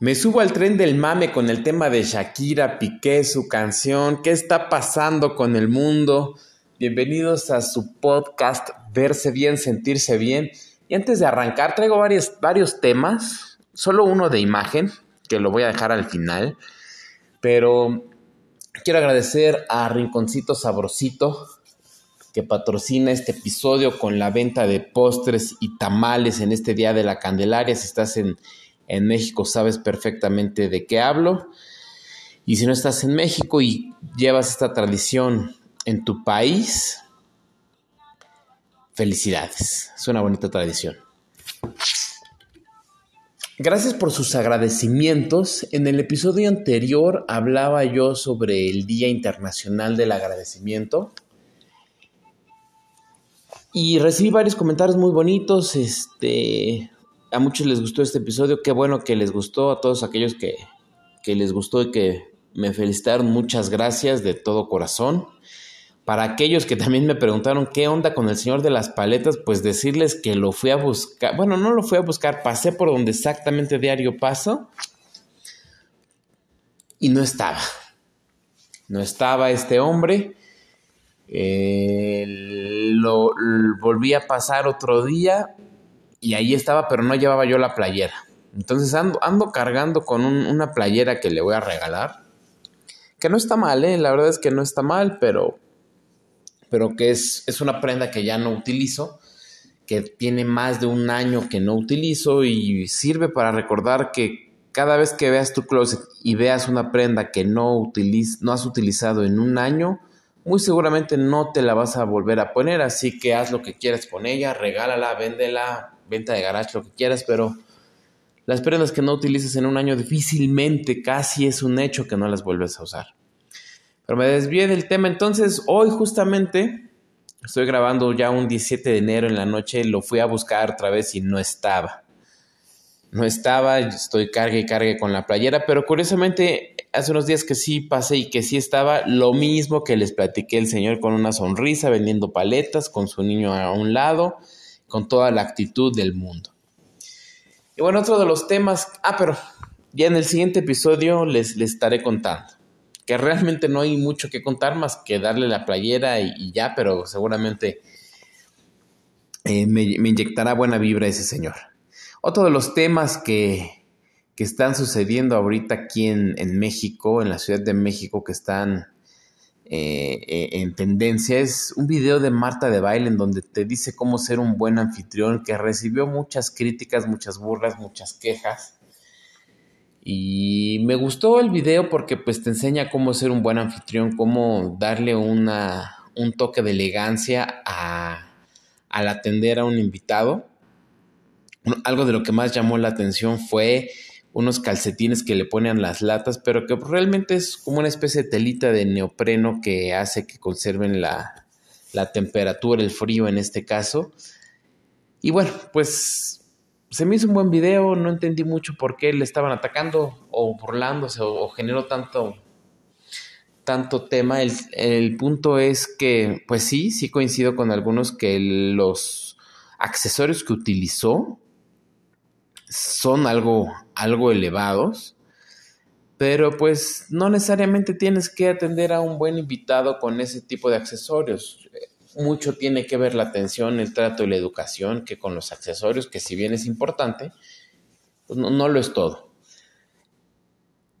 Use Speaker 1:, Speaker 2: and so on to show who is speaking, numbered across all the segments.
Speaker 1: Me subo al tren del mame con el tema de Shakira, Piqué, su canción, qué está pasando con el mundo. Bienvenidos a su podcast Verse bien, sentirse bien. Y antes de arrancar, traigo varios, varios temas, solo uno de imagen, que lo voy a dejar al final. Pero quiero agradecer a Rinconcito Sabrosito, que patrocina este episodio con la venta de postres y tamales en este Día de la Candelaria. Si estás en en México sabes perfectamente de qué hablo. Y si no estás en México y llevas esta tradición en tu país, felicidades. Es una bonita tradición. Gracias por sus agradecimientos. En el episodio anterior hablaba yo sobre el Día Internacional del Agradecimiento. Y recibí varios comentarios muy bonitos. Este, a muchos les gustó este episodio, qué bueno que les gustó, a todos aquellos que, les gustó y que me felicitaron, muchas gracias de todo corazón. Para aquellos que también me preguntaron qué onda con el señor de las paletas, pues decirles que lo fui a buscar, bueno, no lo fui a buscar, pasé por donde exactamente diario paso y no estaba. No estaba este hombre. Eh, lo volví a pasar otro día y ahí estaba, pero no llevaba yo la playera. Entonces ando, ando cargando con una playera que le voy a regalar. Que no está mal, ¿eh? La verdad es que no está mal, pero, pero que es, es una prenda que ya no utilizo, que tiene más de un año que no utilizo y sirve para recordar que cada vez que veas tu closet y veas una prenda que no, no has utilizado en un año, muy seguramente no te la vas a volver a poner, así que haz lo que quieras con ella, regálala, véndela, venta de garage, lo que quieras, pero las prendas que no utilices en un año difícilmente, casi es un hecho que no las vuelves a usar. Pero me desvié del tema, entonces hoy justamente estoy grabando ya un 17 de enero en la noche, lo fui a buscar otra vez y no estaba. No estaba, estoy cargue y cargue con la playera, pero curiosamente hace unos días que sí pasé y que sí estaba lo mismo que les platiqué el señor con una sonrisa vendiendo paletas con su niño a un lado con toda la actitud del mundo. Y bueno, otro de los temas, ah, pero ya en el siguiente episodio les, les estaré contando, que realmente no hay mucho que contar más que darle la playera y, ya, pero seguramente eh, me, inyectará buena vibra ese señor. Otro de los temas que, que están sucediendo ahorita aquí en, México, en la Ciudad de México, que están eh, eh, en tendencia es un video de Marta de Baile en donde te dice cómo ser un buen anfitrión, que recibió muchas críticas, muchas burlas, muchas quejas. Y me gustó el video porque pues te enseña cómo ser un buen anfitrión, cómo darle una, un toque de elegancia a, al atender a un invitado. Algo de lo que más llamó la atención fue unos calcetines que le ponen las latas, pero que realmente es como una especie de telita de neopreno que hace que conserven la, la temperatura, el frío en este caso. Y bueno, pues se me hizo un buen video, no entendí mucho por qué le estaban atacando o burlándose o, generó tanto, tanto tema. El, el, punto es que, pues sí, sí coincido con algunos que los accesorios que utilizó son algo, algo elevados, pero pues no necesariamente tienes que atender a un buen invitado con ese tipo de accesorios. Mucho tiene que ver la atención, el trato y la educación que con los accesorios, que si bien es importante, pues no, no lo es todo.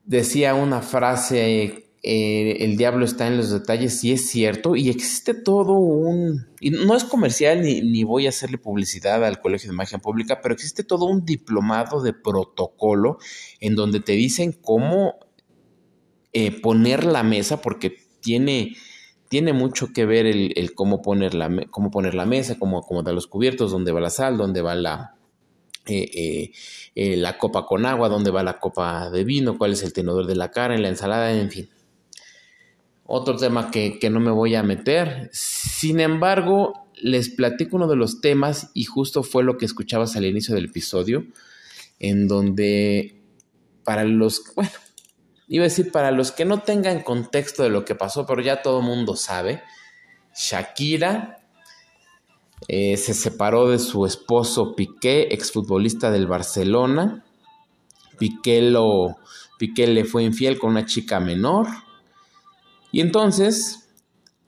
Speaker 1: Decía una frase eh, el diablo está en los detalles, sí es cierto, y existe todo un, y no es comercial ni, ni, voy a hacerle publicidad al Colegio de Magia Pública, pero existe todo un diplomado de protocolo en donde te dicen cómo eh, poner la mesa, porque tiene, tiene mucho que ver el, cómo, poner la, cómo poner la mesa, cómo acomodar los cubiertos, dónde va la sal, dónde va la, eh, la copa con agua, dónde va la copa de vino, cuál es el tenedor de la cara en la ensalada, en fin otro tema que, no me voy a meter. Sin embargo, les platico uno de los temas y justo fue lo que escuchabas al inicio del episodio, en donde para los, bueno, iba a decir para los que no tengan contexto de lo que pasó, pero ya todo el mundo sabe, Shakira eh, se separó de su esposo Piqué, exfutbolista del Barcelona, Piqué, lo, Piqué le fue infiel con una chica menor. Y entonces,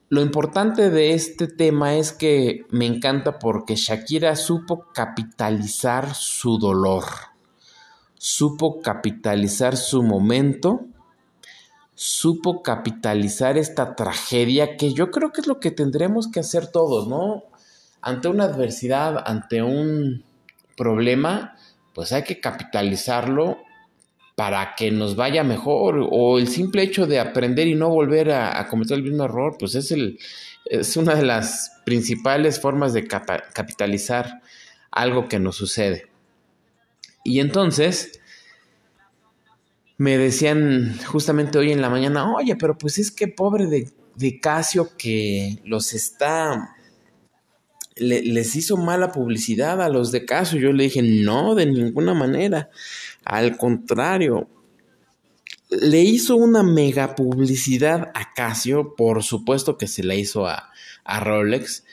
Speaker 1: lo importante de este tema es que me encanta porque Shakira supo capitalizar su dolor, supo capitalizar su momento, supo capitalizar esta tragedia que yo creo que es lo que tendremos que hacer todos, ¿no? Ante una adversidad, ante un problema, pues hay que capitalizarlo para que nos vaya mejor o el simple hecho de aprender y no volver a, cometer el mismo error, pues es, el, es una de las principales formas de capitalizar algo que nos sucede. Y entonces me decían justamente hoy en la mañana, oye, pero pues es que pobre de, de Casio que los está les hizo mala publicidad a los de Casio. Yo le dije, no, de ninguna manera. Al contrario, le hizo una mega publicidad a Casio, por supuesto que se la hizo a, a Rolex.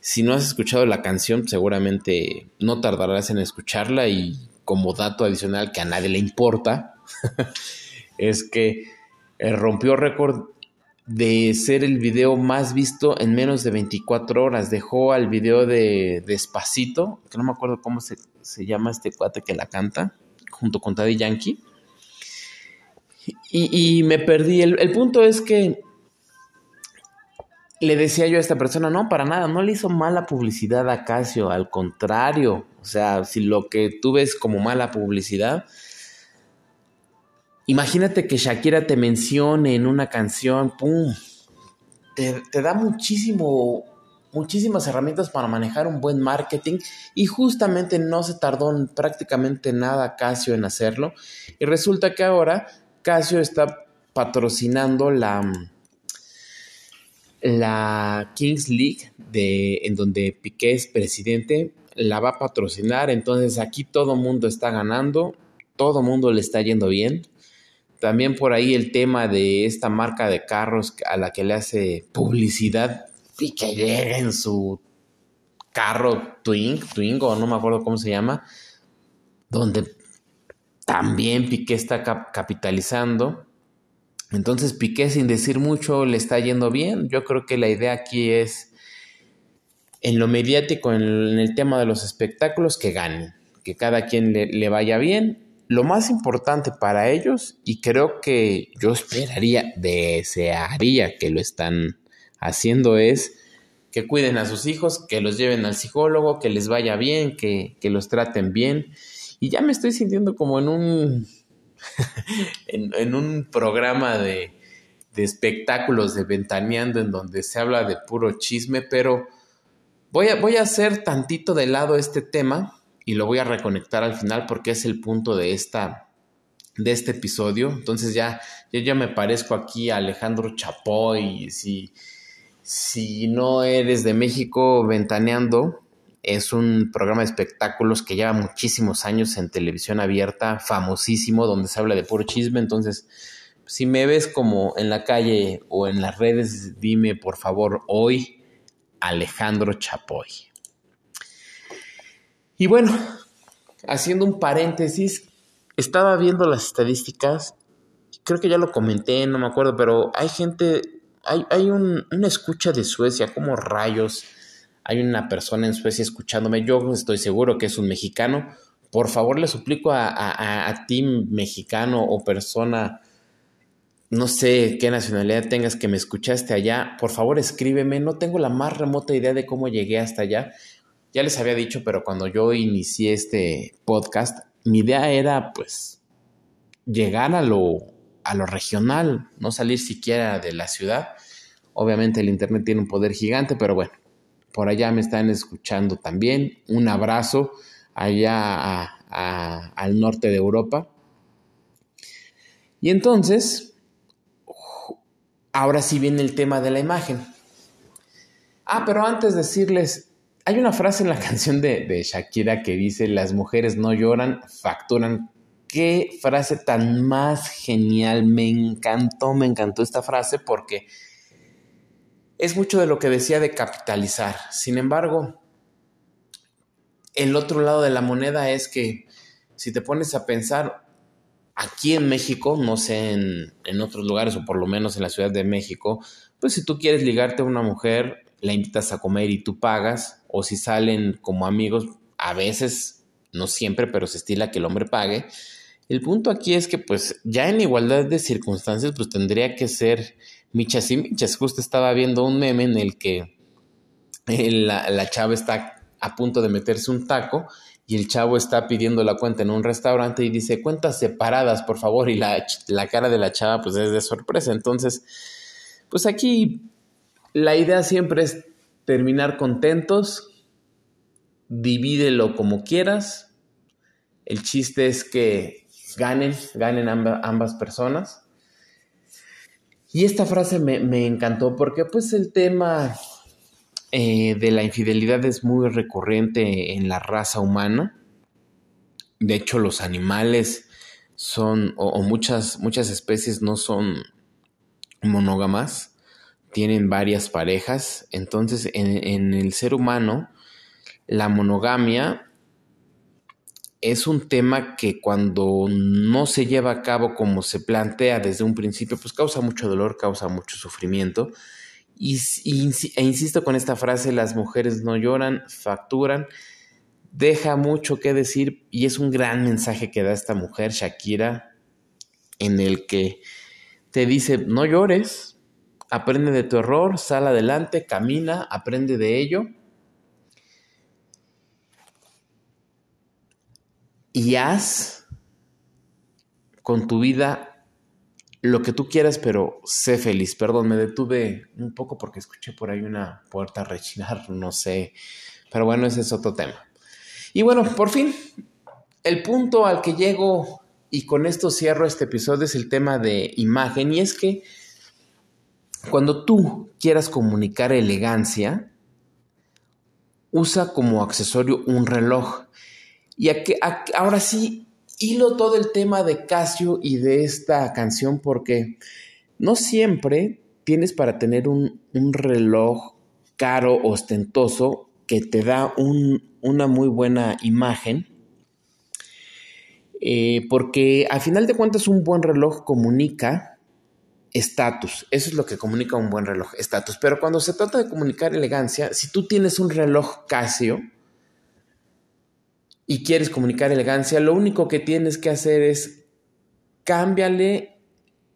Speaker 1: Si no has escuchado la canción, seguramente no tardarás en escucharla y como dato adicional que a nadie le importa, es que eh, rompió récord de ser el video más visto en menos de 24 horas. Dejó al video de Despacito, que no me acuerdo cómo se, llama este cuate que la canta, junto con Taddy Yankee. Y, me perdí. El, el, punto es que le decía yo a esta persona, no, para nada, no le hizo mala publicidad a Casio, al contrario. O sea, si lo que tú ves como mala publicidad, Imagínate que Shakira te mencione en una canción, ¡pum! Te, da muchísimo, muchísimas herramientas para manejar un buen marketing y justamente no se tardó prácticamente nada Casio en hacerlo. Y resulta que ahora Casio está patrocinando la, la Kings League de, en donde Piqué es presidente, la va a patrocinar. Entonces aquí todo mundo está ganando, todo mundo le está yendo bien. También por ahí el tema de esta marca de carros a la que le hace publicidad y que llega en su carro Twing, Twingo, no me acuerdo cómo se llama, donde también Piqué está capitalizando. Entonces Piqué sin decir mucho le está yendo bien. Yo creo que la idea aquí es en lo mediático, en el, tema de los espectáculos, que ganen, que cada quien le vaya bien lo más importante para ellos, y creo que yo esperaría, desearía que lo están haciendo, es que cuiden a sus hijos, que los lleven al psicólogo, que les vaya bien, que, los traten bien. Y ya me estoy sintiendo como en un, en, un programa de, de espectáculos de Ventaneando en donde se habla de puro chisme, pero voy a, voy a hacer tantito de lado este tema y lo voy a reconectar al final porque es el punto de esta de este episodio. Entonces ya, yo ya me parezco aquí a Alejandro Chapoy. Si, si no eres de México, Ventaneando es un programa de espectáculos que lleva muchísimos años en televisión abierta, famosísimo, donde se habla de puro chisme. Entonces, si me ves como en la calle o en las redes, dime por favor hoy Alejandro Chapoy. Y bueno, haciendo un paréntesis, estaba viendo las estadísticas, creo que ya lo comenté, no me acuerdo, pero hay gente, hay, hay un, una escucha de Suecia, como rayos, hay una persona en Suecia escuchándome, yo estoy seguro que es un mexicano, por favor le suplico a, a, a ti mexicano o persona, no sé qué nacionalidad tengas que me escuchaste allá, por favor escríbeme, no tengo la más remota idea de cómo llegué hasta allá, ya les había dicho, pero cuando yo inicié este podcast, mi idea era pues llegar a lo, a lo regional, no salir siquiera de la ciudad. Obviamente el Internet tiene un poder gigante, pero bueno, por allá me están escuchando también. Un abrazo allá al norte de Europa. Y entonces, ahora sí viene el tema de la imagen. Ah, pero antes de decirles hay una frase en la canción de, Shakira que dice, las mujeres no lloran, facturan. Qué frase tan más genial. Me encantó, me encantó esta frase porque es mucho de lo que decía de capitalizar. Sin embargo, el otro lado de la moneda es que si te pones a pensar, aquí en México, no sé en, en, otros lugares o por lo menos en la Ciudad de México, pues si tú quieres ligarte a una mujer, la invitas a comer y tú pagas, o si salen como amigos, a veces, no siempre, pero se estila que el hombre pague. El punto aquí es que pues ya en igualdad de circunstancias pues tendría que ser michas y michas. Justo estaba viendo un meme en el que la, la chava está a punto de meterse un taco y el chavo está pidiendo la cuenta en un restaurante y dice cuentas separadas, por favor, y la, la, cara de la chava pues es de sorpresa. Entonces, pues aquí la idea siempre es terminar contentos, divídelo como quieras. El chiste es que ganen, ganen ambas personas. Y esta frase me, encantó porque pues el tema eh, de la infidelidad es muy recurrente en la raza humana. De hecho, los animales son, o, muchas, muchas especies no son monógamas, tienen varias parejas. Entonces, en, el ser humano, la monogamia es un tema que cuando no se lleva a cabo como se plantea desde un principio, pues causa mucho dolor, causa mucho sufrimiento. Y, e insisto con esta frase, las mujeres no lloran, facturan. Deja mucho que decir y es un gran mensaje que da esta mujer, Shakira, en el que te dice, no llores, aprende de tu error, sal adelante, camina, aprende de ello. Y haz con tu vida lo que tú quieras, pero sé feliz. Perdón, me detuve un poco porque escuché por ahí una puerta rechinar, no sé. Pero bueno, ese es otro tema. Y bueno, por fin, el punto al que llego y con esto cierro este episodio es el tema de imagen. Y es que cuando tú quieras comunicar elegancia, usa como accesorio un reloj. Y ahora sí, hilo todo el tema de Casio y de esta canción porque no siempre tienes para tener un, reloj caro, ostentoso, que te da una muy buena imagen. Eh, porque a final de cuentas un buen reloj comunica estatus. Eso es lo que comunica un buen reloj, estatus. Pero cuando se trata de comunicar elegancia, si tú tienes un reloj Casio, y quieres comunicar elegancia, lo único que tienes que hacer es cámbiale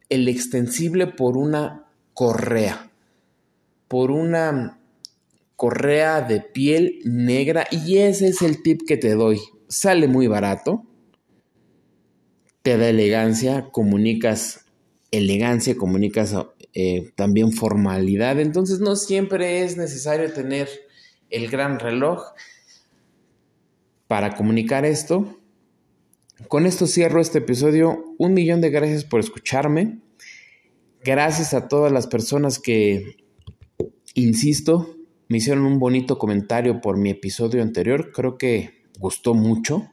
Speaker 1: el extensible por una correa, por una correa de piel negra y ese es el tip que te doy. Sale muy barato, te da elegancia, comunicas elegancia, comunicas eh, también formalidad, entonces no siempre es necesario tener el gran reloj para comunicar esto. Con esto cierro este episodio. Un millón de gracias por escucharme. Gracias a todas las personas que, insisto, me hicieron un bonito comentario por mi episodio anterior. Creo que gustó mucho.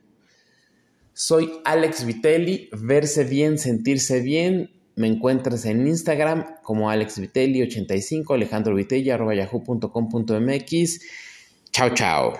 Speaker 1: Soy Alex Vitelli. Verse bien, sentirse bien. Me encuentras en Instagram como alexvitelli85, alejandrovitelli, arroba yahoo.com.mx. Chao, chao.